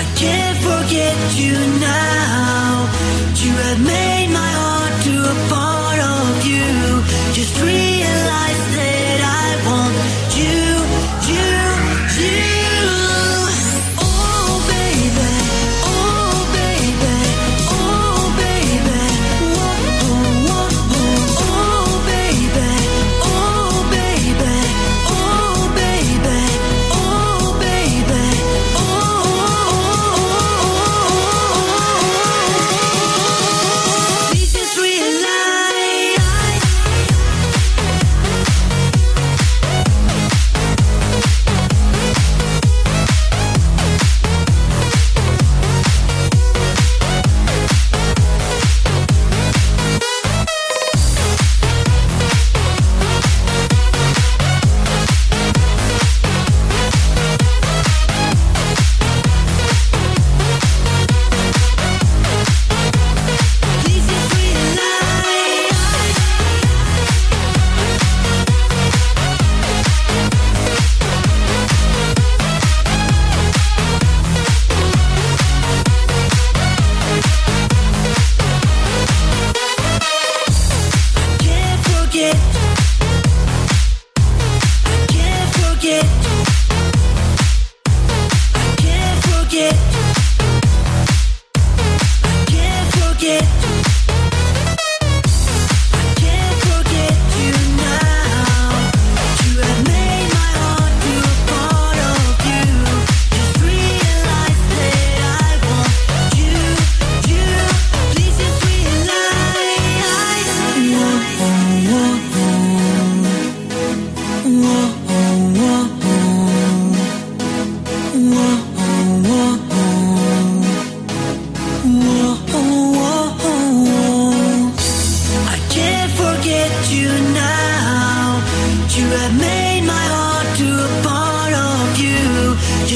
I can't forget you now. You have made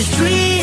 street